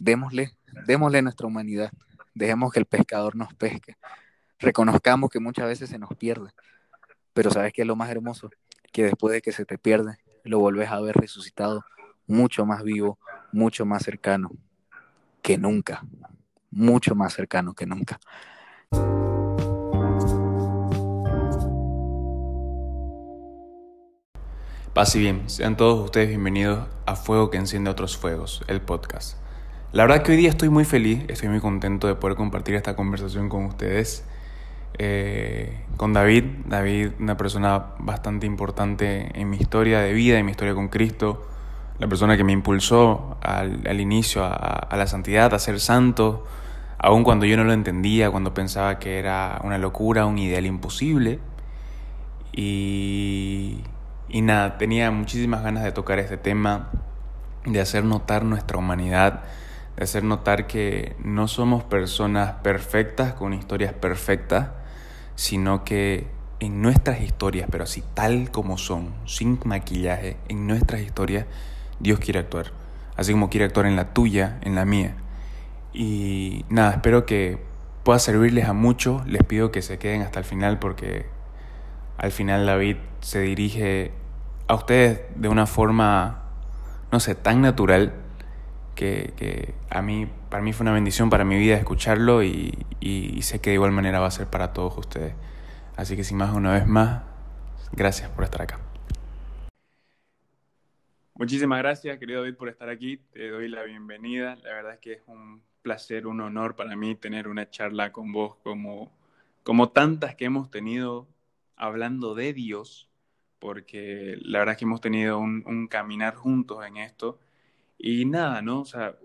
démosle, démosle nuestra humanidad, dejemos que el pescador nos pesque, reconozcamos que muchas veces se nos pierde, pero ¿sabes qué es lo más hermoso? Que después de que se te pierde, lo volvés a ver resucitado, mucho más vivo, mucho más cercano que nunca, mucho más cercano que nunca. Paz y bien, sean todos ustedes bienvenidos a Fuego que enciende otros fuegos, el podcast. La verdad que hoy día estoy muy feliz, estoy muy contento de poder compartir esta conversación con ustedes. Eh, con David, David, una persona bastante importante en mi historia de vida, en mi historia con Cristo, la persona que me impulsó al, inicio a, la santidad, a ser santo, aun cuando yo no lo entendía, cuando pensaba que era una locura, un ideal imposible. Y y nada, tenía muchísimas ganas de tocar este tema, de hacer notar nuestra humanidad, de hacer notar que no somos personas perfectas con historias perfectas, sino que en nuestras historias, pero así tal como son, sin maquillaje, en nuestras historias, Dios quiere actuar. Así como quiere actuar en la tuya, en la mía. Y nada, espero que pueda servirles a muchos. Les pido que se queden hasta el final porque al final David se dirige a ustedes de una forma, no sé, tan natural que, a mí, para mí fue una bendición para mi vida escucharlo y, y, sé que de igual manera va a ser para todos ustedes. Así que sin más, una vez más, gracias por estar acá. Muchísimas gracias, querido David, por estar aquí. Te doy la bienvenida. La verdad es que es un placer, un honor para mí tener una charla con vos como, como tantas que hemos tenido hablando de Dios, porque la verdad es que hemos tenido un, caminar juntos en esto. Y nada, ¿no? O sea,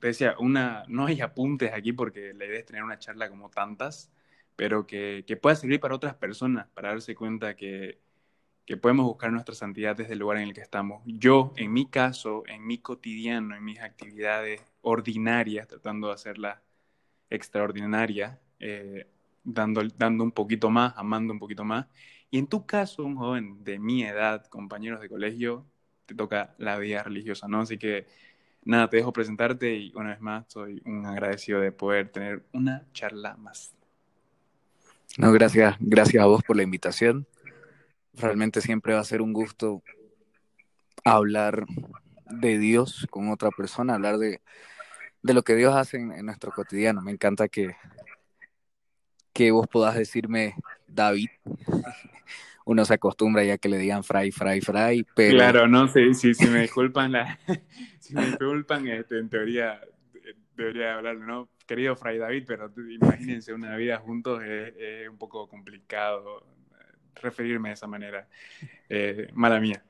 te decía, una, no hay apuntes aquí porque la idea es tener una charla como tantas, pero que, que pueda servir para otras personas, para darse cuenta que, que podemos buscar nuestra santidad desde el lugar en el que estamos. Yo, en mi caso, en mi cotidiano, en mis actividades ordinarias, tratando de hacerlas extraordinarias, eh, dando, dando un poquito más, amando un poquito más, y en tu caso, un joven de mi edad, compañeros de colegio, te toca la vida religiosa, ¿no? Así que nada, te dejo presentarte y una vez más soy un agradecido de poder tener una charla más. No, gracias, gracias a vos por la invitación. Realmente siempre va a ser un gusto hablar de Dios con otra persona, hablar de, de lo que Dios hace en, en, nuestro cotidiano. Me encanta que, que vos puedas decirme David uno se acostumbra ya que le digan fry, fry, fry, pero... Claro, no sé, si, si me disculpan, la, si me disculpan, este, en teoría debería hablar, ¿no? Querido Fray David, pero imagínense una vida juntos es, un poco complicado referirme de esa manera. Eh, mala mía.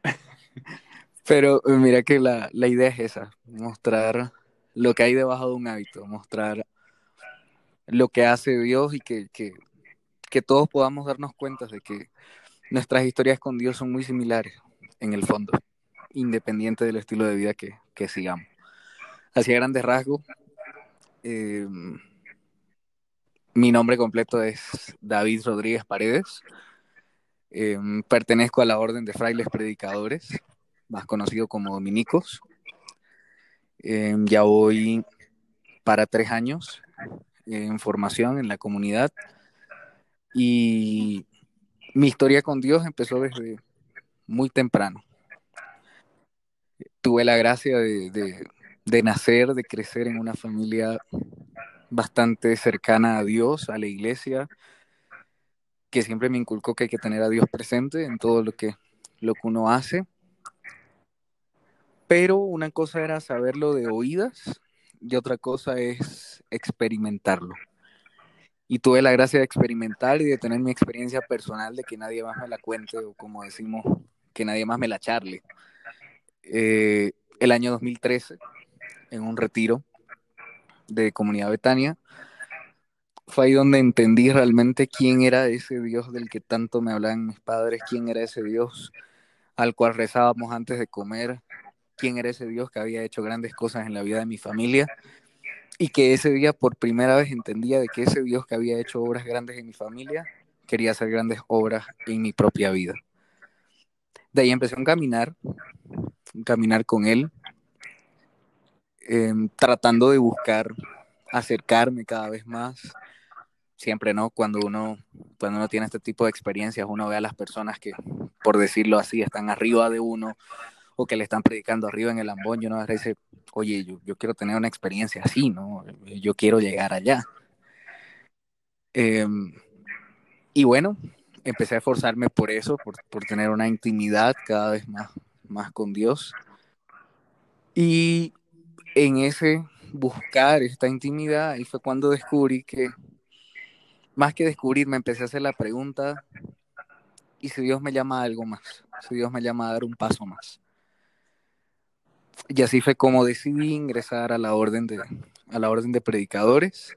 Pero eh, mira que la, la idea es esa, mostrar lo que hay debajo de un hábito, mostrar lo que hace Dios y que, que, que todos podamos darnos cuenta de que nuestras historias con Dios son muy similares en el fondo, independiente del estilo de vida que, que sigamos. Hacia grandes rasgos, eh, mi nombre completo es David Rodríguez Paredes. Eh, pertenezco a la Orden de Frailes Predicadores, más conocido como Dominicos. Eh, ya voy para tres años en formación en la comunidad y mi historia con Dios empezó desde muy temprano. Tuve la gracia de, nacer, de crecer en una familia bastante cercana a Dios, a la iglesia, que siempre me inculcó que hay que tener a Dios presente en todo lo que, lo que uno hace. Pero una cosa era saberlo de oídas y otra cosa es experimentarlo y tuve la gracia de experimentar y de tener mi experiencia personal de que nadie más me la cuente o como decimos, que nadie más me la charle. Eh, el año 2013, en un retiro de Comunidad Betania, fue ahí donde entendí realmente quién era ese Dios del que tanto me hablaban mis padres, quién era ese Dios al cual rezábamos antes de comer, quién era ese Dios que había hecho grandes cosas en la vida de mi familia y que ese día por primera vez entendía de que ese Dios que había hecho obras grandes en mi familia quería hacer grandes obras en mi propia vida. De ahí empecé a caminar, a caminar con él. em, tratando de buscar acercarme cada vez más. Siempre, ¿no? Cuando uno, cuando uno tiene este tipo de experiencias, uno ve a las personas que, por decirlo así, están arriba de uno o que le están predicando arriba en el ambón y uno dice, oye, yo, yo quiero tener una experiencia así, ¿no? Yo quiero llegar allá. Em, y bueno, empecé a esforzarme por eso, por, por, tener una intimidad cada vez más, más con Dios. Y en ese buscar esta intimidad, ahí fue cuando descubrí que, más que descubrir, me empecé a hacer la pregunta, ¿y si Dios me llama a algo más? Si Dios me llama a dar un paso más. Y así fue como decidí ingresar a la orden de, a la orden de predicadores,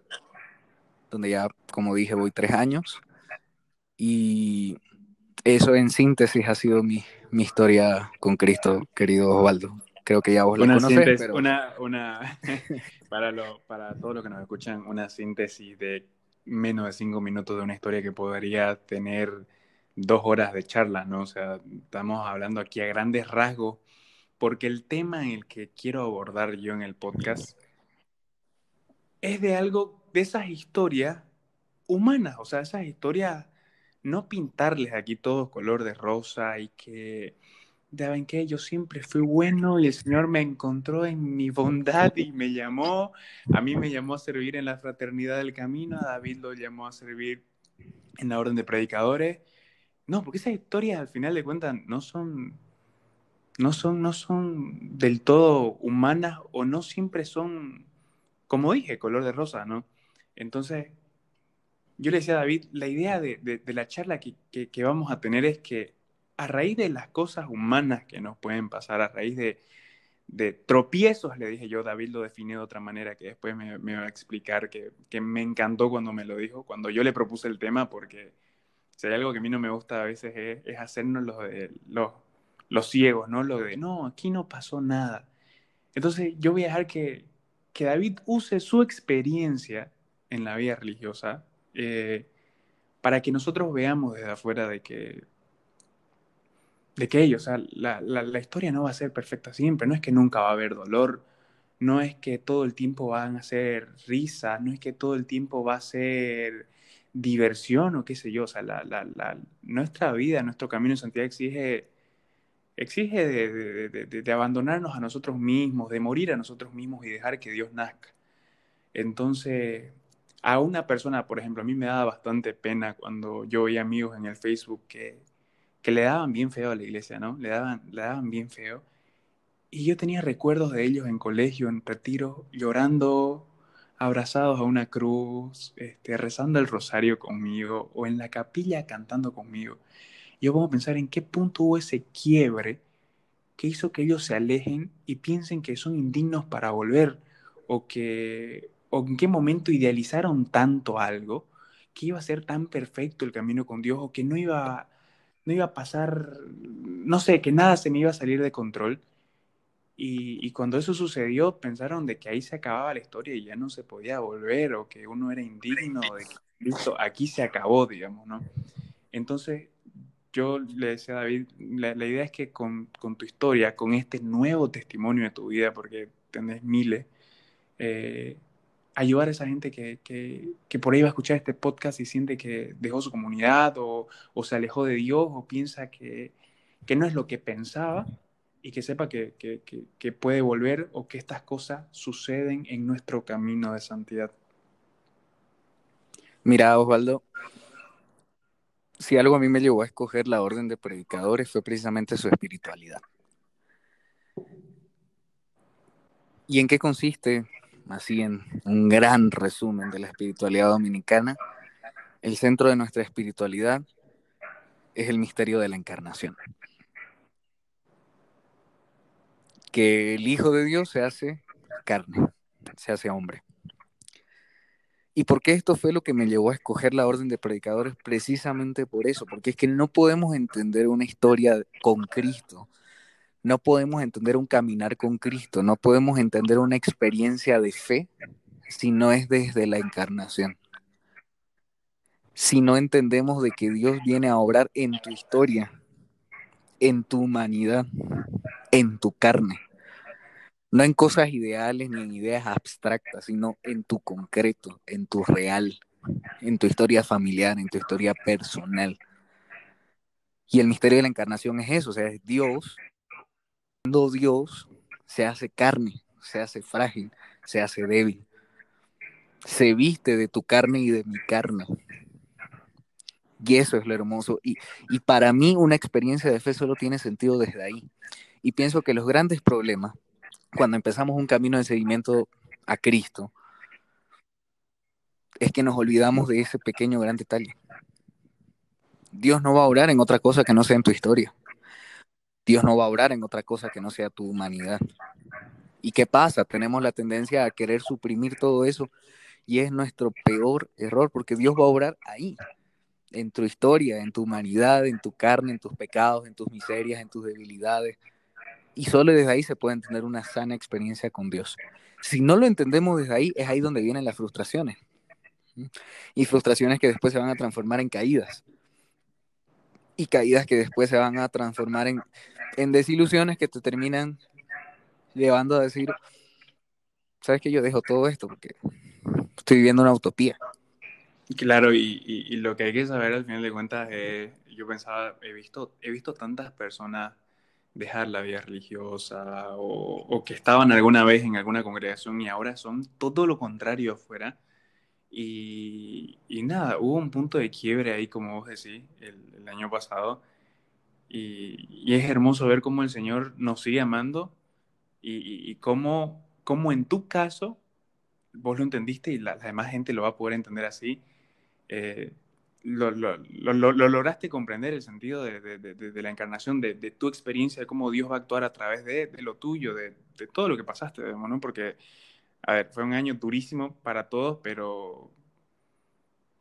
donde ya, como dije, voy tres años. Y eso en síntesis ha sido mi, mi historia con Cristo, querido Osvaldo. Creo que ya vos una conocés, pero... Una, una para, lo, para todos los que nos escuchan, una síntesis de menos de cinco minutos de una historia que podría tener dos horas de charla, ¿no? O sea, estamos hablando aquí a grandes rasgos, porque el tema en el que quiero abordar yo en el podcast es de algo, de esas historias humanas, o sea, esas historias no pintarles aquí todo color de rosa y que, ¿saben que Yo siempre fui bueno y el Señor me encontró en mi bondad y me llamó, a mí me llamó a servir en la fraternidad del camino, a David lo llamó a servir en la orden de predicadores. No, porque esas historias al final de cuentas no son, no son, no son del todo humanas o no siempre son, como dije, color de rosa, ¿no? Entonces, yo le decía a David, la idea de, la charla que, vamos a tener es que a raíz de las cosas humanas que nos pueden pasar, a raíz de, tropiezos, le dije yo, David lo definió de otra manera que después me, va a explicar, que, me encantó cuando me lo dijo, cuando yo le propuse el tema, porque si hay algo que a mí no me gusta a veces es, hacernos de, los, los ciegos, ¿no? Lo de, no, aquí no pasó nada. Entonces yo voy a dejar que, que David use su experiencia en la vida religiosa eh, para que nosotros veamos desde afuera de que, de que ellos, o sea, la, la, historia no va a ser perfecta siempre, no es que nunca va a haber dolor, no es que todo el tiempo van a ser risas, no es que todo el tiempo va a ser diversión o qué sé yo, o sea, la, la, nuestra vida, nuestro camino en santidad exige, exige de, abandonarnos a nosotros mismos, de morir a nosotros mismos y dejar que Dios nazca. Entonces, a una persona, por ejemplo, a mí me daba bastante pena cuando yo veía amigos en el Facebook que, que le daban bien feo a la iglesia, ¿no? Le daban, le daban bien feo. Y yo tenía recuerdos de ellos en colegio, en retiro, llorando, abrazados a una cruz, este, rezando el rosario conmigo o en la capilla cantando conmigo. Yo pongo a pensar en qué punto hubo ese quiebre que hizo que ellos se alejen y piensen que son indignos para volver o que o en qué momento idealizaron tanto algo que iba a ser tan perfecto el camino con Dios o que no iba, no iba a pasar, no sé, que nada se me iba a salir de control. Y, cuando eso sucedió, pensaron de que ahí se acababa la historia y ya no se podía volver o que uno era indigno, de que listo, aquí se acabó, digamos, ¿no? Entonces, yo le decía a David, la, idea es que con, con, tu historia, con este nuevo testimonio de tu vida, porque tenés miles, eh, ayudar a esa gente que, que, que, por ahí va a escuchar este podcast y siente que dejó su comunidad o, o se alejó de Dios o piensa que, que, no es lo que pensaba y que sepa que, que, puede volver o que estas cosas suceden en nuestro camino de santidad. Mira, Osvaldo, si algo a mí me llevó a escoger la orden de predicadores fue precisamente su espiritualidad. ¿Y en qué consiste así en un gran resumen de la espiritualidad dominicana, el centro de nuestra espiritualidad es el misterio de la encarnación. Que el Hijo de Dios se hace carne, se hace hombre. ¿Y por qué esto fue lo que me llevó a escoger la orden de predicadores? Precisamente por eso, porque es que no podemos entender una historia con Cristo no podemos entender un caminar con Cristo, no podemos entender una experiencia de fe si no es desde la encarnación. Si no entendemos de que Dios viene a obrar en tu historia, en tu humanidad, en tu carne. No en cosas ideales ni en ideas abstractas, sino en tu concreto, en tu real, en tu historia familiar, en tu historia personal. Y el misterio de la encarnación es eso, o sea, es Dios, siendo Dios, se hace carne, se hace frágil, se hace débil, se viste de tu carne y de mi carne. Y eso es lo hermoso. Y para mí una experiencia de fe solo tiene sentido desde ahí. Y pienso que los grandes problemas, cuando empezamos un camino de seguimiento a Cristo, es que nos olvidamos de ese pequeño gran detalle. Dios no va a orar en otra cosa que no sea en tu historia. Dios no va a orar en otra cosa que no sea tu humanidad. ¿Y qué pasa? Tenemos la tendencia a querer suprimir todo eso y es nuestro peor error porque Dios va a orar ahí, en tu historia, en tu humanidad, en tu carne, en tus pecados, en tus miserias, en tus debilidades. Y solo desde ahí se puede tener una sana experiencia con Dios. Si no lo entendemos desde ahí, es ahí donde vienen las frustraciones. Y frustraciones que después se van a transformar en caídas y caídas que después se van a transformar en, en desilusiones que te terminan llevando a decir, sabes que yo dejo todo esto porque estoy viviendo una utopía. Claro, y, y, lo que hay que saber al final de cuentas es, yo pensaba, he visto, he visto tantas personas dejar la vida religiosa o, que estaban alguna vez en alguna congregación y ahora son todo lo contrario afuera. Y, y nada, hubo un punto de quiebre ahí, como vos decís, el, año pasado. Y, es hermoso ver cómo el Señor nos sigue amando y, y cómo, cómo, en tu caso vos lo entendiste y la, la, demás gente lo va a poder entender así. Eh, lo, lo, lo, lo, lograste comprender el sentido de, de, de, de la encarnación, de, tu experiencia, de cómo Dios va a actuar a través de, lo tuyo, de, todo lo que pasaste, ¿no? Porque, a ver, fue un año durísimo para todos, pero,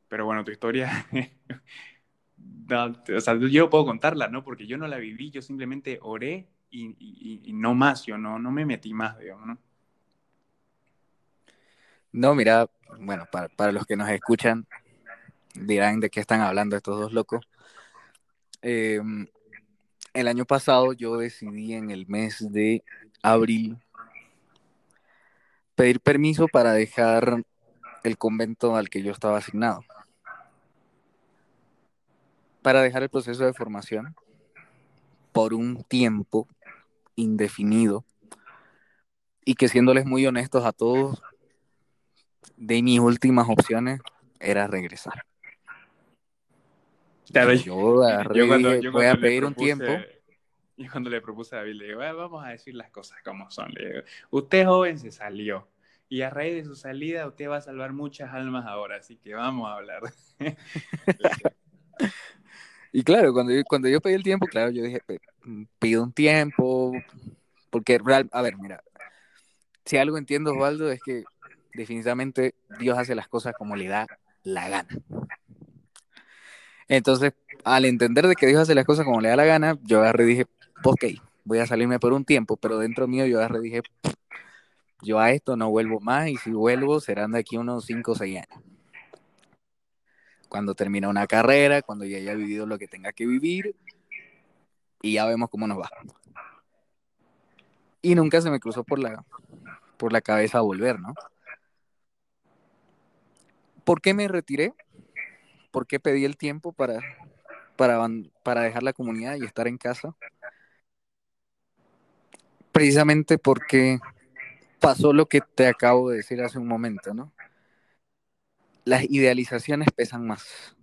pero bueno, tu historia no, o sea, yo puedo contarla, ¿no? Porque yo no la viví, yo simplemente oré y, y, y no más, yo no, no me metí más, digamos, ¿no? No, mira, bueno, para, para, los que nos escuchan, dirán de qué están hablando estos dos locos. Eh, el año pasado yo decidí en el mes de abril pedir permiso para dejar el convento al que yo estaba asignado para dejar el proceso de formación por un tiempo indefinido y que siéndoles muy honestos a todos, de mis últimas opciones era regresar. Claro, yo, yo, cuando, yo voy a pedir propuse, un tiempo. Y cuando le propuse a David, le digo, vamos a decir las cosas como son. Le digo, usted joven se salió y a raíz de su salida usted va a salvar muchas almas ahora, así que vamos a hablar. Y claro, cuando yo, cuando yo pedí el tiempo, claro, yo dije, pido un tiempo, porque, a ver, mira, si algo entiendo, Osvaldo, es que definitivamente Dios hace las cosas como le da la gana. Entonces, al entender de que Dios hace las cosas como le da la gana, yo agarré y dije, ok, voy a salirme por un tiempo, pero dentro mío yo agarré y dije, yo a esto no vuelvo más y si vuelvo serán de aquí unos 5 o 6 años cuando termina una carrera, cuando ya haya vivido lo que tenga que vivir y ya vemos cómo nos va. Y nunca se me cruzó por la, por la cabeza volver, ¿no? ¿Por qué me retiré? ¿Por qué pedí el tiempo para, para, para dejar la comunidad y estar en casa? Precisamente porque pasó lo que te acabo de decir hace un momento, ¿no? las idealizaciones pesan más.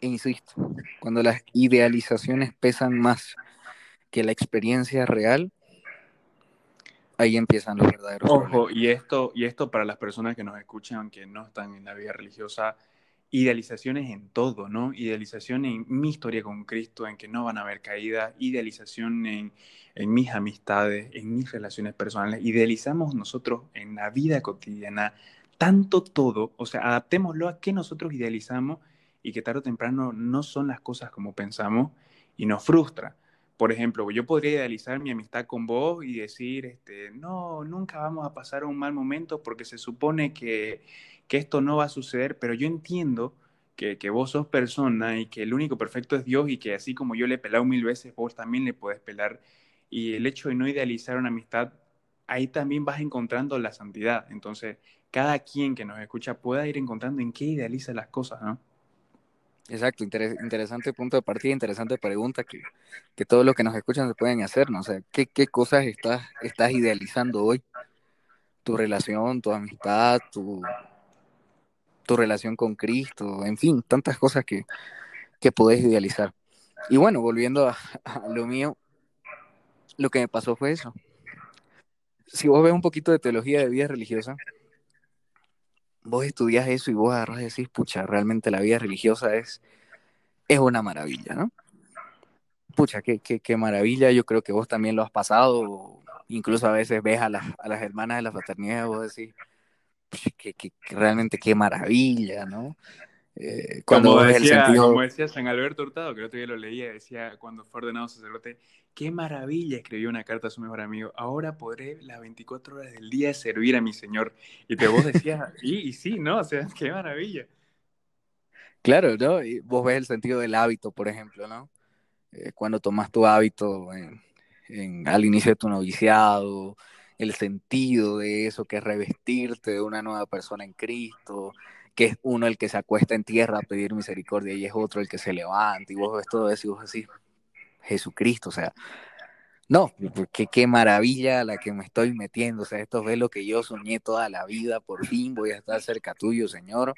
E insisto, cuando las idealizaciones pesan más que la experiencia real, ahí empiezan los verdaderos. Ojo, problemas. y esto, y esto para las personas que nos escuchan, que no están en la vida religiosa, idealizaciones en todo, ¿no? Idealización en mi historia con Cristo, en que no van a haber caídas, idealización en, en mis amistades, en mis relaciones personales, idealizamos nosotros en la vida cotidiana tanto todo, o sea, adaptémoslo a que nosotros idealizamos y que tarde o temprano no son las cosas como pensamos y nos frustra. Por ejemplo, yo podría idealizar mi amistad con vos y decir, este, no, nunca vamos a pasar un mal momento porque se supone que, que esto no va a suceder, pero yo entiendo que, que, vos sos persona y que el único perfecto es Dios y que así como yo le he pelado mil veces, vos también le podés pelar y el hecho de no idealizar una amistad, ahí también vas encontrando la santidad. Entonces, cada quien que nos escucha pueda ir encontrando en qué idealiza las cosas, ¿no? Exacto, interesante punto de partida, interesante pregunta que, que todos los que nos escuchan se pueden hacer, ¿no? O sea, ¿qué, qué cosas estás, estás idealizando hoy? Tu relación, tu amistad, tu, tu relación con Cristo, en fin, tantas cosas que, que podés idealizar. Y bueno, volviendo a, a lo mío, lo que me pasó fue eso. Si vos ves un poquito de teología de vida religiosa, vos estudias eso y vos agarras y decís, pucha, realmente la vida religiosa es, es una maravilla, ¿no? Pucha, qué, qué, qué maravilla, yo creo que vos también lo has pasado, incluso a veces ves a las, a las hermanas de la fraternidad y vos decís, que, que, que, realmente qué maravilla, ¿no? Eh, cuando como, decía, sentido... como decía San Alberto Hurtado, que el otro día lo leía, decía cuando fue ordenado sacerdote, qué maravilla escribió una carta a su mejor amigo, ahora podré las 24 horas del día servir a mi Señor. Y te vos decías, y, y sí, ¿no? O sea, qué maravilla. Claro, ¿no? Y vos ves el sentido del hábito, por ejemplo, ¿no? Eh, cuando tomas tu hábito en, en, al inicio de tu noviciado, el sentido de eso, que es revestirte de una nueva persona en Cristo, que es uno el que se acuesta en tierra a pedir misericordia y es otro el que se levanta, y vos ves todo eso y vos decís, Jesucristo, o sea, no, qué, qué maravilla la que me estoy metiendo, o sea, esto es lo que yo soñé toda la vida, por fin voy a estar cerca tuyo, Señor,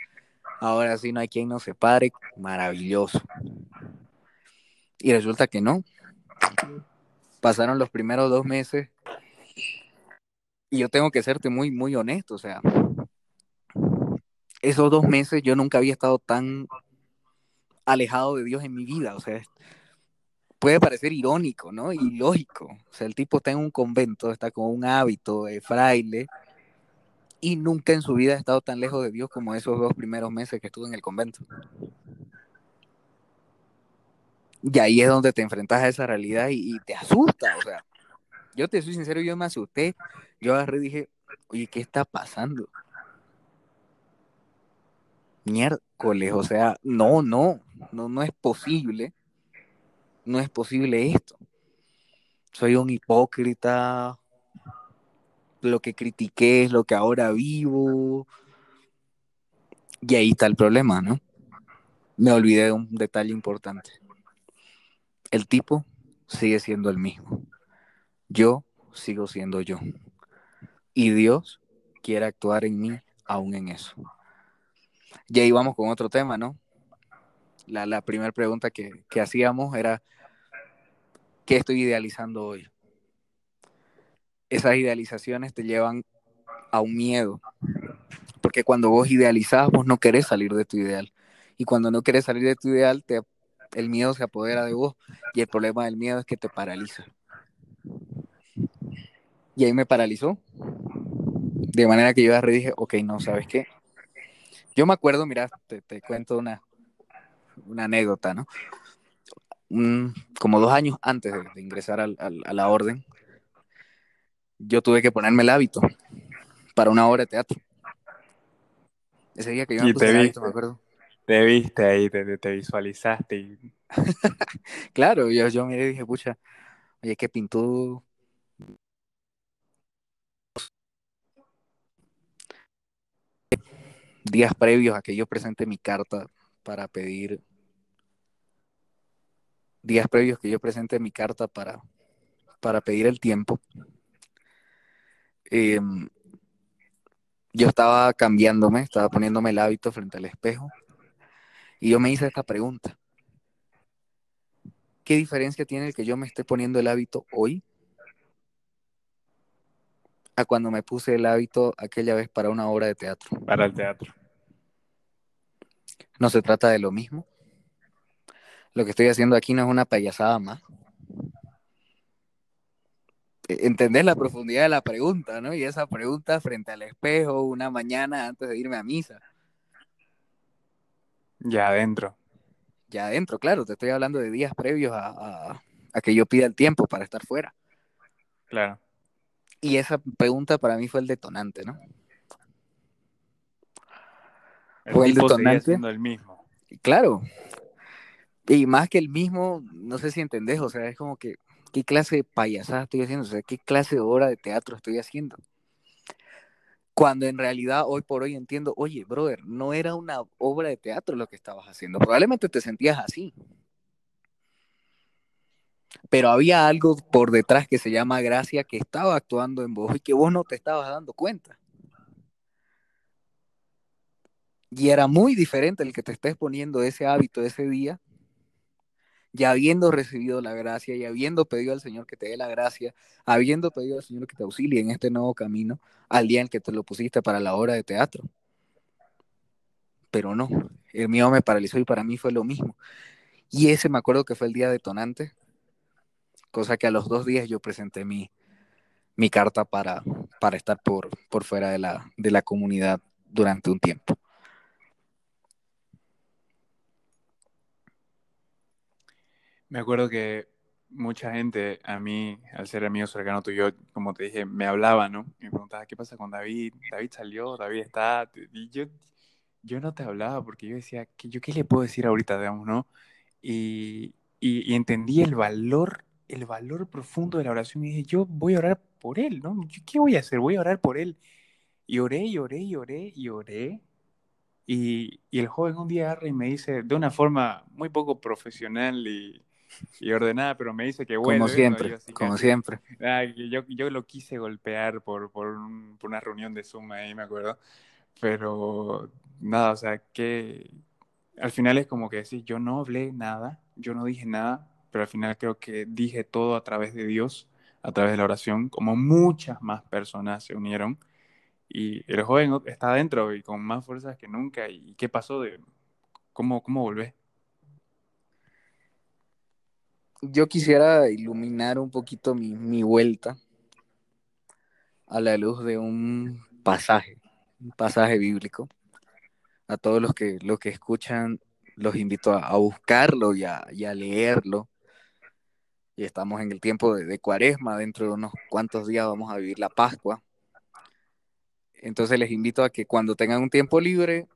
ahora sí no hay quien nos separe, maravilloso. Y resulta que no. Pasaron los primeros dos meses y yo tengo que serte muy, muy honesto, o sea, esos dos meses yo nunca había estado tan alejado de Dios en mi vida, o sea, puede parecer irónico, ¿no? Y lógico. O sea, el tipo está en un convento, está con un hábito de fraile y nunca en su vida ha estado tan lejos de Dios como esos dos primeros meses que estuvo en el convento. Y ahí es donde te enfrentas a esa realidad y, y te asusta, o sea, yo te soy sincero, yo me asusté, yo agarré y dije, oye, ¿qué está pasando? Miércoles, o sea, no, no, no, no es posible no es posible esto. Soy un hipócrita, lo que critiqué es lo que ahora vivo. Y ahí está el problema, ¿no? Me olvidé de un detalle importante. El tipo sigue siendo el mismo. Yo sigo siendo yo. Y Dios quiere actuar en mí aún en eso. Y ahí vamos con otro tema, ¿no? La, primera pregunta que, hacíamos era, ¿qué estoy idealizando hoy? Esas idealizaciones te llevan a un miedo, porque cuando vos idealizás, vos no querés salir de tu ideal. Y cuando no querés salir de tu ideal, te, el miedo se apodera de vos. Y el problema del miedo es que te paraliza. Y ahí me paralizó. De manera que yo dije, ok, no, ¿sabes qué? Yo me acuerdo, mira, te, te cuento una, una anécdota, ¿no? Un, como dos años antes de, de ingresar al, al, a la orden, yo tuve que ponerme el hábito para una obra de teatro. Ese día que yo me y puse el hábito, me acuerdo. Te viste ahí, te, te visualizaste. Y... claro, yo, yo miré y dije, pucha, oye, qué pintó. Días previos a que yo presente mi carta para pedir días previos que yo presente mi carta para, para pedir el tiempo, eh, yo estaba cambiándome, estaba poniéndome el hábito frente al espejo y yo me hice esta pregunta. ¿Qué diferencia tiene el que yo me esté poniendo el hábito hoy a cuando me puse el hábito aquella vez para una obra de teatro? Para el teatro. No se trata de lo mismo. Lo que estoy haciendo aquí no es una payasada más. E, ¿Entendés la profundidad de la pregunta, no? Y esa pregunta frente al espejo una mañana antes de irme a misa. Ya adentro. Ya adentro, claro, te estoy hablando de días previos a, a, a que yo pida el tiempo para estar fuera. Claro. Y esa pregunta para mí fue el detonante, ¿no? El fue el detonante. El mismo. Claro. Y más que el mismo, no sé si entendés, o sea, es como que ¿Qué clase de payasada estoy haciendo? O sea, ¿qué clase de obra de teatro estoy haciendo? Cuando en realidad hoy por hoy entiendo, oye, brother, no era una obra de teatro lo que estabas haciendo. Probablemente te sentías así. Pero había algo por detrás que se llama gracia que estaba actuando en vos y que vos no te estabas dando cuenta. Y era muy diferente el que te estés poniendo ese hábito ese día, ya habiendo recibido la gracia y habiendo pedido al Señor que te dé la gracia, habiendo pedido al Señor que te auxilie en este nuevo camino, al día en que te lo pusiste para la obra de teatro. Pero no, el mío me paralizó y para mí fue lo mismo. Y ese me acuerdo que fue el día detonante, cosa que a los dos días yo presenté mi, mi carta para, para estar por, por fuera de la, de la comunidad durante un tiempo. Me acuerdo que mucha gente, a mí, al ser amigo cercano tuyo, como te dije, me hablaba, ¿no? Me preguntaba, ¿qué pasa con David? David salió, David está. Y yo, yo no te hablaba porque yo decía, ¿qué, ¿yo qué le puedo decir ahorita, digamos, no? Y, y, y, entendí el valor, el valor profundo de la oración y dije, yo voy a orar por él, ¿no? ¿Qué voy a hacer? Voy a orar por él. Y oré, y oré, y oré, y oré. Y, y el joven un día agarra y me dice, de una forma muy poco profesional y y ordenada, pero me dice que bueno. Como siempre, ¿no? así, como siempre. Ah, yo, yo lo quise golpear por, por, un, por, una reunión de Zoom ahí, me acuerdo. Pero nada, o sea, que al final es como que decir, yo no hablé nada, yo no dije nada, pero al final creo que dije todo a través de Dios, a través de la oración, como muchas más personas se unieron. Y el joven está adentro y con más fuerzas que nunca. ¿Y qué pasó? De, ¿Cómo, cómo volvés? Yo quisiera iluminar un poquito mi, mi, vuelta a la luz de un pasaje, un pasaje bíblico. A todos los que, los que escuchan, los invito a, a buscarlo y a, a, leerlo. Y estamos en el tiempo de, de, cuaresma, dentro de unos cuantos días vamos a vivir la Pascua. Entonces les invito a que cuando tengan un tiempo libre,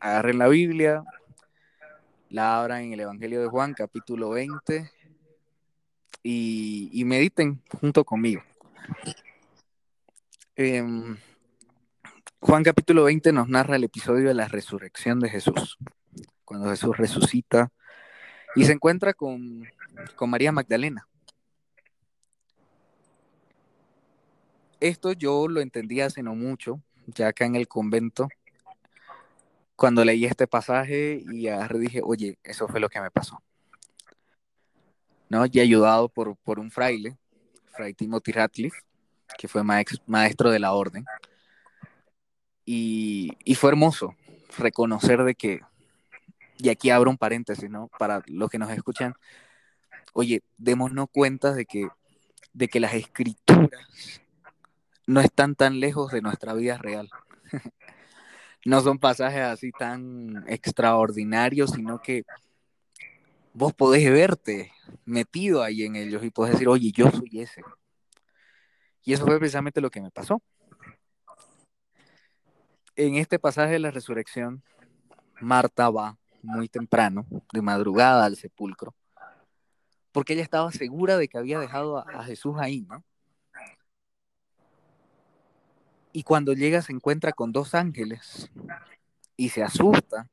agarren la Biblia, la abran en el Evangelio de Juan, capítulo 20, y, mediten junto conmigo. Eh, Juan capítulo 20 nos narra el episodio de la resurrección de Jesús, cuando Jesús resucita y se encuentra con, con María Magdalena. Esto yo lo entendí hace no mucho, ya acá en el convento, cuando leí este pasaje y agarré dije, oye, eso fue lo que me pasó. ¿No? Y ayudado por, por un fraile, Fray Timothy Ratcliffe, que fue maestro de la orden. Y, y, fue hermoso reconocer de que, y aquí abro un paréntesis, ¿no? Para los que nos escuchan, oye, démonos cuenta de que, de que las escrituras no están tan lejos de nuestra vida real. no son pasajes así tan extraordinarios, sino que vos podés verte metido ahí en ellos y podés decir, oye, yo soy ese. Y eso fue precisamente lo que me pasó. En este pasaje de la resurrección, Marta va muy temprano, de madrugada al sepulcro, porque ella estaba segura de que había dejado a, a Jesús ahí, ¿no? Y cuando llega se encuentra con dos ángeles y se asusta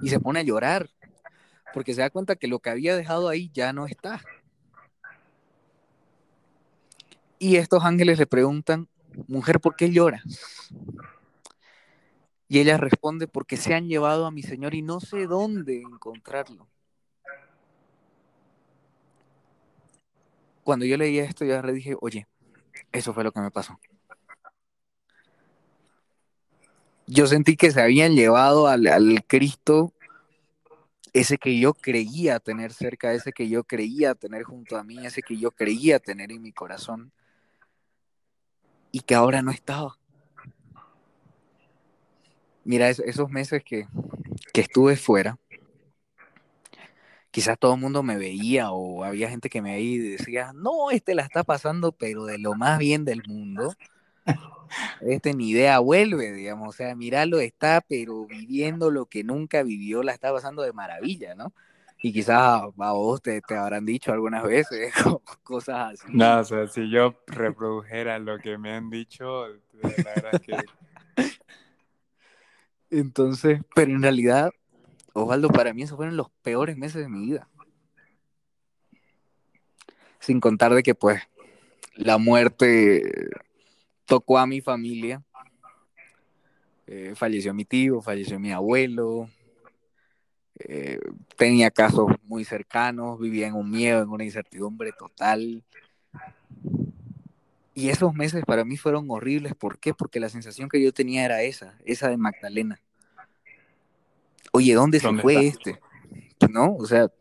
y se pone a llorar porque se da cuenta que lo que había dejado ahí ya no está. Y estos ángeles le preguntan, mujer, ¿por qué lloras? Y ella responde, porque se han llevado a mi Señor y no sé dónde encontrarlo. Cuando yo leí esto, yo dije, oye, eso fue lo que me pasó. Yo sentí que se habían llevado al, Cristo, ese que yo creía tener cerca, ese que yo creía tener junto a mí, ese que yo creía tener en mi corazón, y que ahora no estaba. Mira, es, esos meses que, que estuve fuera, quizás todo el mundo me veía o había gente que me veía y decía, no, este la está pasando, pero de lo más bien del mundo este ni idea vuelve, digamos, o sea, miralo está, pero viviendo lo que nunca vivió, la está pasando de maravilla, ¿no? Y quizás a vos te, te habrán dicho algunas veces cosas así. No, o sea, si yo reprodujera lo que me han dicho, la verdad es que... Entonces, pero en realidad, Osvaldo, para mí esos fueron los peores meses de mi vida. Sin contar de que pues la muerte tocó a mi familia. Eh, falleció mi tío, falleció mi abuelo. Eh, tenía casos muy cercanos, vivía en un miedo, en una incertidumbre total. Y esos meses para mí fueron horribles. ¿Por qué? Porque la sensación que yo tenía era esa, esa de Magdalena. Oye, ¿dónde, ¿Dónde se fue está? este? ¿No? O sea,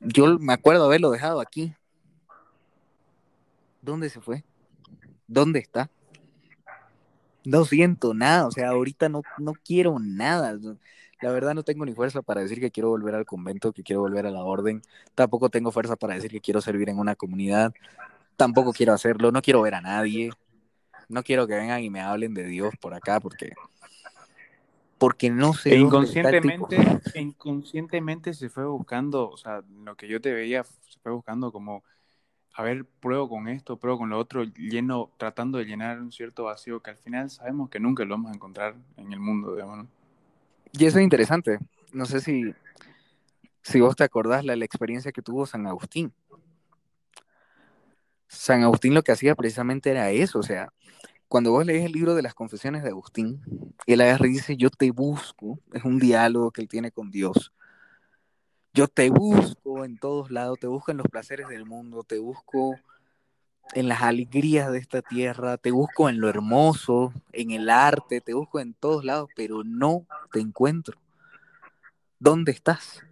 yo me acuerdo haberlo dejado aquí. ¿Dónde se fue? ¿Dónde está? No siento nada, o sea, ahorita no, no quiero nada. La verdad no tengo ni fuerza para decir que quiero volver al convento, que quiero volver a la orden. Tampoco tengo fuerza para decir que quiero servir en una comunidad. Tampoco quiero hacerlo, no quiero ver a nadie. No quiero que vengan y me hablen de Dios por acá porque porque no sé E dónde está el tipo. inconscientemente, inconscientemente se fue buscando, o sea, lo que yo te veía se fue buscando como, a ver, pruebo con esto, pruebo con lo otro, lleno, tratando de llenar un cierto vacío que al final sabemos que nunca lo vamos a encontrar en el mundo, digamos. Y eso es interesante. No sé si, si vos te acordás la, la experiencia que tuvo San Agustín. San Agustín lo que hacía precisamente era eso, o sea, cuando vos lees el libro de las confesiones de Agustín, él agarra y dice, yo te busco, es un diálogo que él tiene con Dios. Yo te busco en todos lados, te busco en los placeres del mundo, te busco en las alegrías de esta tierra, te busco en lo hermoso, en el arte, te busco en todos lados, pero no te encuentro. ¿Dónde estás?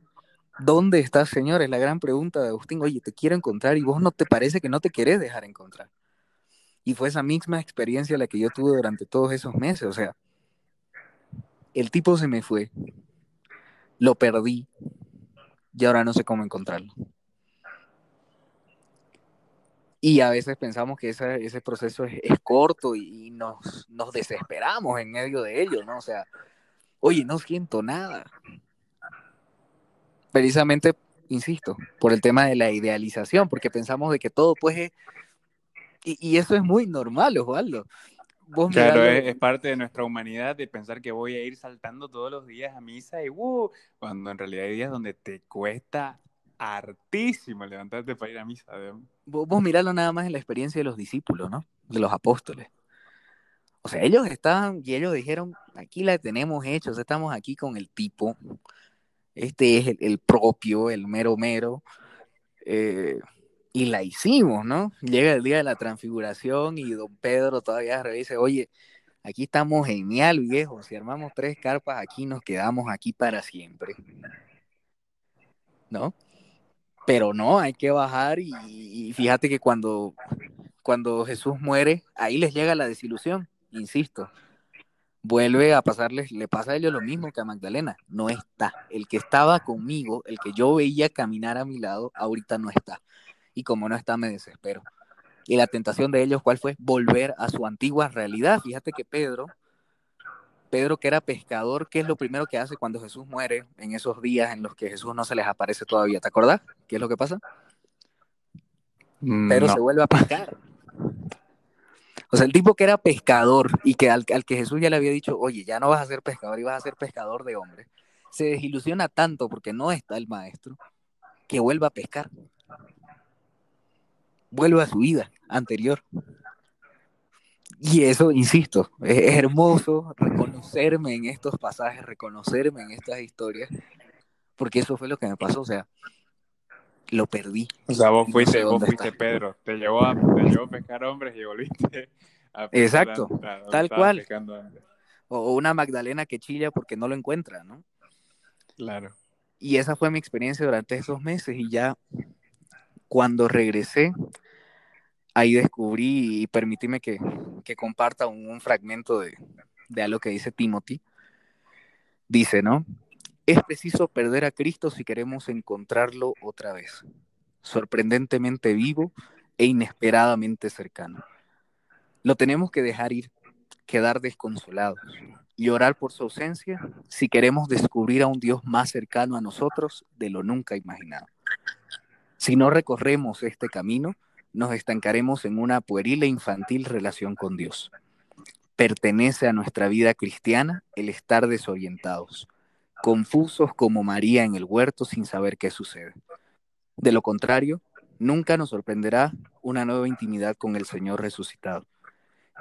¿Dónde estás, Señor? Es la gran pregunta de Agustín. Oye, te quiero encontrar y vos no te parece que no te querés dejar encontrar. Y fue esa misma experiencia la que yo tuve durante todos esos meses. O sea, el tipo se me fue, lo perdí y ahora no sé cómo encontrarlo. Y a veces pensamos que ese, ese proceso es, corto y, nos, nos desesperamos en medio de ello, ¿no? O sea, oye, no siento nada. Precisamente, insisto, por el tema de la idealización, porque pensamos de que todo pues es... Y, y eso es muy normal, Osvaldo. Vos Claro, es, es parte de nuestra humanidad de pensar que voy a ir saltando todos los días a misa y ¡uh! cuando en realidad hay días donde te cuesta hartísimo levantarte para ir a misa. vos, vos miralo nada más en la experiencia de los discípulos, ¿no? De los apóstoles. O sea, ellos estaban y ellos dijeron, aquí la tenemos sea, estamos aquí con el tipo, este es el, el propio, el mero mero, eh, y la hicimos, ¿no? Llega el día de la transfiguración y don Pedro todavía dice, oye, aquí estamos genial, viejo, si armamos tres carpas aquí nos quedamos aquí para siempre, ¿no? Pero no, hay que bajar y, y fíjate que cuando, cuando Jesús muere, ahí les llega la desilusión, insisto. Vuelve a pasarles, le pasa a ellos lo mismo que a Magdalena, no está. El que estaba conmigo, el que yo veía caminar a mi lado, ahorita no está. Y como no está, me desespero. Y la tentación de ellos, ¿cuál fue? Volver a su antigua realidad. Fíjate que Pedro, Pedro que era pescador, ¿qué es lo primero que hace cuando Jesús muere en esos días en los que Jesús no se les aparece todavía? ¿Te acordás? ¿Qué es lo que pasa? Pedro No. se vuelve a pescar. O sea, el tipo que era pescador y que al, al, que Jesús ya le había dicho, oye, ya no vas a ser pescador y vas a ser pescador de hombres, se desilusiona tanto porque no está el maestro que vuelve a pescar. Vuelve a su vida anterior. Y eso, insisto, es, hermoso reconocerme en estos pasajes, reconocerme en estas historias, porque eso fue lo que me pasó, o sea, lo perdí. O sea, vos No fuiste, sé vos fuiste está. Pedro, te llevó, a, te llevó a pescar hombres y volviste a pescar Exacto, a- a tal cual. o una Magdalena que chilla porque no lo encuentra, ¿no? Claro. Y esa fue mi experiencia durante esos meses y ya cuando regresé, ahí descubrí y permitíme que, que comparta un, un fragmento de, de algo que dice Timothy. Dice, ¿no? Es preciso perder a Cristo si queremos encontrarlo otra vez, sorprendentemente vivo e inesperadamente cercano. Lo tenemos que dejar ir, quedar desconsolados. y orar por su ausencia si queremos descubrir a un Dios más cercano a nosotros de lo nunca imaginado. Si no recorremos este camino, nos estancaremos en una pueril e infantil relación con Dios. Pertenece a nuestra vida cristiana el estar desorientados, confusos como María en el huerto sin saber qué sucede. De lo contrario, nunca nos sorprenderá una nueva intimidad con el Señor resucitado.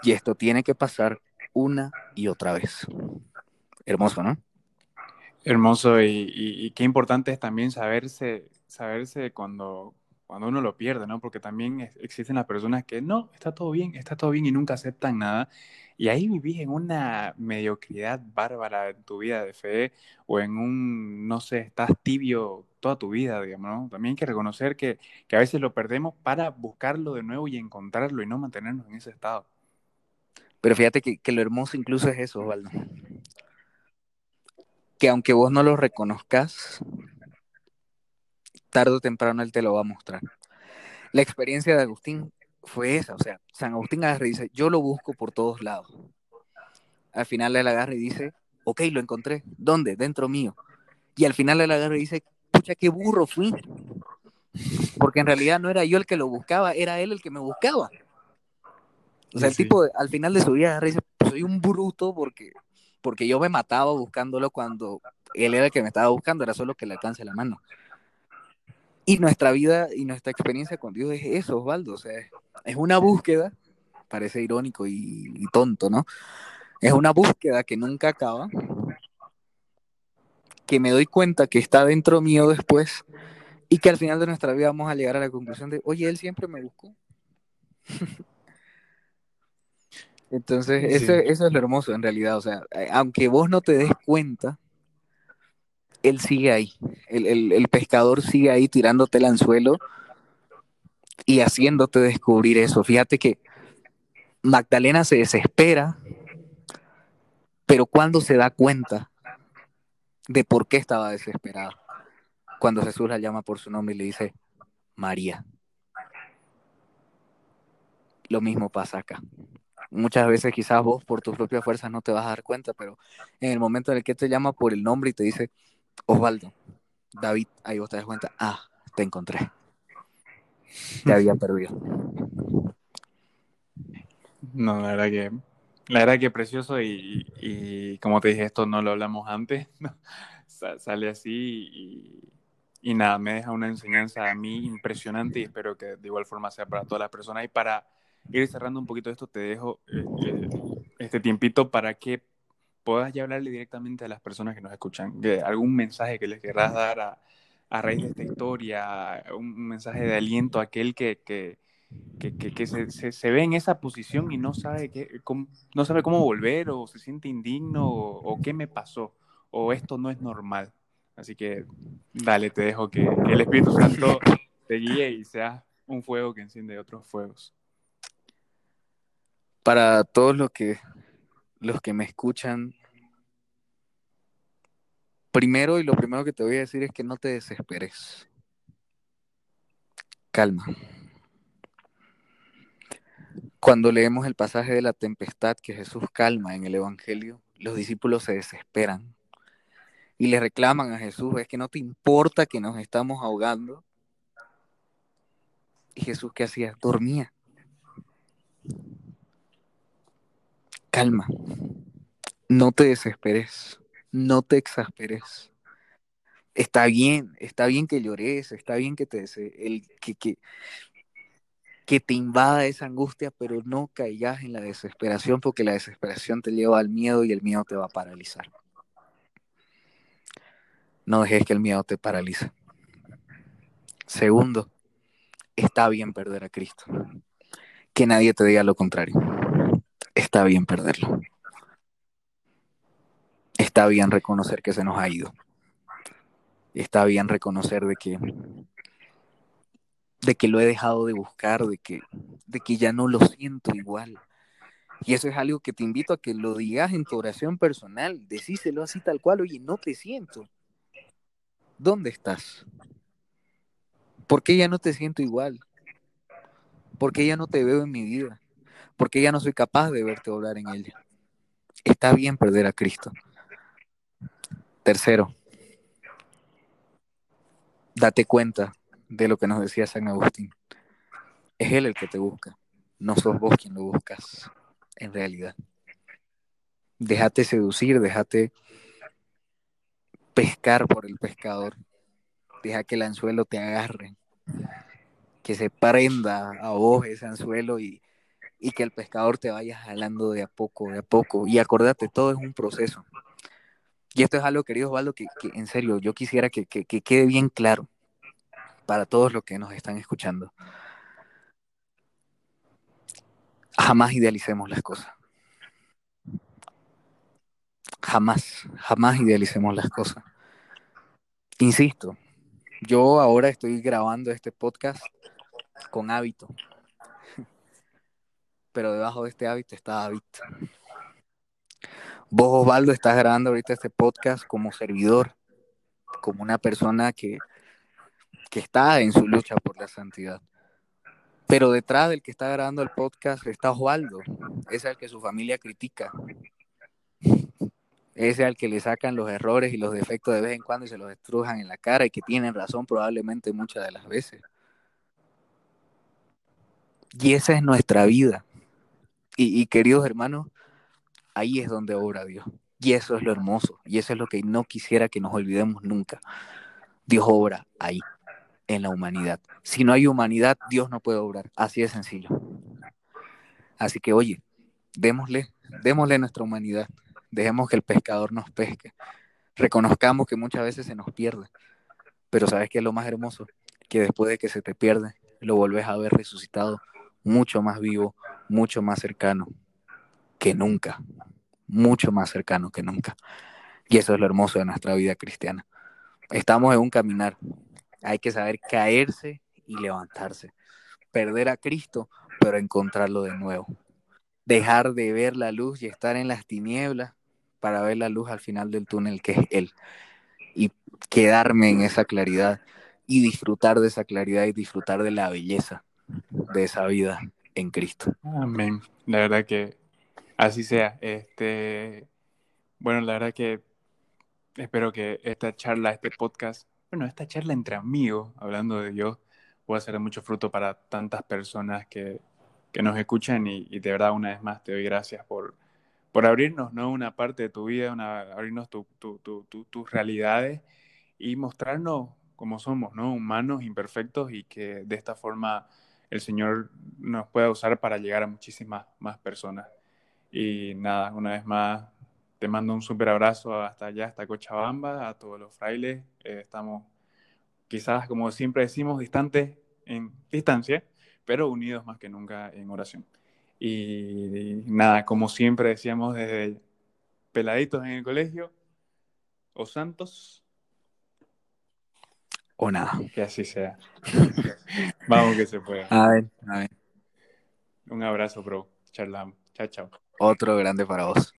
Y esto tiene que pasar una y otra vez. Hermoso, ¿no? Hermoso y, qué importante es también saberse, saberse cuando, cuando uno lo pierde, ¿no? Porque también existen las personas que no, está todo bien, está todo bien y nunca aceptan nada. Y ahí vivís en una mediocridad bárbara en tu vida de fe o en un, no sé, estás tibio toda tu vida, digamos, ¿no? También hay que reconocer que, que a veces lo perdemos para buscarlo de nuevo y encontrarlo y no mantenernos en ese estado. Pero fíjate que, que lo hermoso incluso es eso, Osvaldo. Que aunque vos no lo reconozcas, tarde o temprano él te lo va a mostrar. La experiencia de Agustín fue esa, o sea, San Agustín agarra y dice, yo lo busco por todos lados. Al final él agarra y dice, ok, lo encontré. ¿Dónde? Dentro mío. Y al final él agarra y dice, pucha, qué burro fui. Porque en realidad no era yo el que lo buscaba, era él el que me buscaba. O sea, el tipo al final de su vida dice, soy un bruto porque, porque yo me mataba buscándolo cuando él era el que me estaba buscando, era solo que le alcance la mano. Y nuestra vida y nuestra experiencia con Dios es eso, Osvaldo. O sea, es una búsqueda, parece irónico y, y tonto, ¿no? Es una búsqueda que nunca acaba, que me doy cuenta que está dentro mío después y que al final de nuestra vida vamos a llegar a la conclusión de, oye, él siempre me buscó. Entonces, eso, eso es lo hermoso en realidad. O sea, eh, aunque vos no te des cuenta, él sigue ahí. El, pescador sigue ahí tirándote el anzuelo y haciéndote descubrir eso. Fíjate que Magdalena se desespera, pero cuando se da cuenta de por qué estaba desesperada, cuando Jesús la llama por su nombre y le dice, María. Lo mismo pasa acá muchas veces quizás vos por tus propias fuerzas no te vas a dar cuenta, pero en el momento en el que te llama por el nombre y te dice, Osvaldo, David, ahí vos te das cuenta, ah, te encontré. Te había perdido. No, la verdad que, la verdad que precioso y, y, como te dije, esto no lo hablamos antes, sale así y, y nada, me deja una enseñanza a mí impresionante y espero que de igual forma sea para todas las personas y para ir cerrando un poquito esto, te dejo este, este tiempito para que puedas ya hablarle directamente a las personas que nos escuchan, algún mensaje que les querrás dar a, a raíz de esta historia, un mensaje de aliento a aquel que, que, que, que se, se, ve en esa posición y no sabe, qué, cómo, no sabe cómo volver o se siente indigno o, o, qué me pasó o esto no es normal. Así que dale, te dejo que, el Espíritu Santo te guíe y sea un fuego que enciende otros fuegos para todos los que, los que me escuchan, primero y lo primero que te voy a decir es que no te desesperes. Calma. Cuando leemos el pasaje de la tempestad que Jesús calma en el Evangelio, los discípulos se desesperan y le reclaman a Jesús, es que no te importa que nos estamos ahogando. Y Jesús, ¿qué hacía? Dormía calma, no te desesperes, no te exasperes. Está bien, está bien que llores, está bien que te, el, que, que, que te invada esa angustia, pero no caigas en la desesperación porque la desesperación te lleva al miedo y el miedo te va a paralizar. No dejes que el miedo te paralice. Segundo, está bien perder a Cristo. Que nadie te diga lo contrario está bien perderlo. Está bien reconocer que se nos ha ido. Está bien reconocer de que de que lo he dejado de buscar, de que de que ya no lo siento igual. Y eso es algo que te invito a que lo digas en tu oración personal, decíselo así tal cual, oye, no te siento. ¿Dónde estás? ¿Por qué ya no te siento igual? ¿Por qué ya no te veo en mi vida? Porque ya no soy capaz de verte obrar en ella. Está bien perder a Cristo. Tercero, date cuenta de lo que nos decía San Agustín. Es Él el que te busca, no sos vos quien lo buscas en realidad. Déjate seducir, déjate pescar por el pescador. Deja que el anzuelo te agarre, que se prenda a vos ese anzuelo y, y que el pescador te vaya jalando de a poco, de a poco. Y acordate, todo es un proceso. Y esto es algo, querido Osvaldo, que, que en serio, yo quisiera que, que, que quede bien claro para todos los que nos están escuchando. Jamás idealicemos las cosas. Jamás, jamás idealicemos las cosas. Insisto, yo ahora estoy grabando este podcast con hábito, pero debajo de este hábito está hábito. Vos, Osvaldo, estás grabando ahorita este podcast como servidor, como una persona que, que está en su lucha por la santidad. Pero detrás del que está grabando el podcast está Osvaldo, es el que su familia critica, ese al que le sacan los errores y los defectos de vez en cuando y se los estrujan en la cara y que tienen razón probablemente muchas de las veces. Y esa es nuestra vida. Y, queridos hermanos, ahí es donde obra Dios. Y eso es lo hermoso. Y eso es lo que no quisiera que nos olvidemos nunca. Dios obra ahí, en la humanidad. Si no hay humanidad, Dios no puede obrar. Así de sencillo. Así que, oye, démosle, démosle nuestra humanidad Dejemos que el pescador nos pesque. Reconozcamos que muchas veces se nos pierde. Pero ¿sabes qué es lo más hermoso? Que después de que se te pierde, lo volvés a ver resucitado, mucho más vivo, mucho más cercano que nunca. Mucho más cercano que nunca. Y eso es lo hermoso de nuestra vida cristiana. Estamos en un caminar. Hay que saber caerse y levantarse. Perder a Cristo, pero encontrarlo de nuevo. Dejar de ver la luz y estar en las tinieblas para ver la luz al final del túnel que es Él. Y quedarme en esa claridad y disfrutar de esa claridad y disfrutar de la belleza de esa vida en Cristo. Amén. La verdad que así sea. Este, bueno, la verdad que espero que esta charla, este podcast, bueno, esta charla entre amigos, hablando de Dios, pueda ser de mucho fruto para tantas personas que, que nos escuchan y, y, de verdad una vez más te doy gracias por, por abrirnos ¿no? una parte de tu vida, abrirnos tu, tus realidades y mostrarnos como somos, ¿no? humanos, imperfectos y que de esta forma el Señor nos pueda usar para llegar a muchísimas más personas. Y nada, una vez más, te mando un súper abrazo hasta allá, hasta Cochabamba, a todos los frailes. Eh, estamos quizás, como siempre decimos, distantes en distancia, pero unidos más que nunca en oración. Y, nada, como siempre decíamos desde peladitos en el colegio, o santos. O nada. Que así sea. Vamos que se pueda. A ver, a ver. Un abrazo, bro. Charlamos. Chao, chao. Otro grande para vos.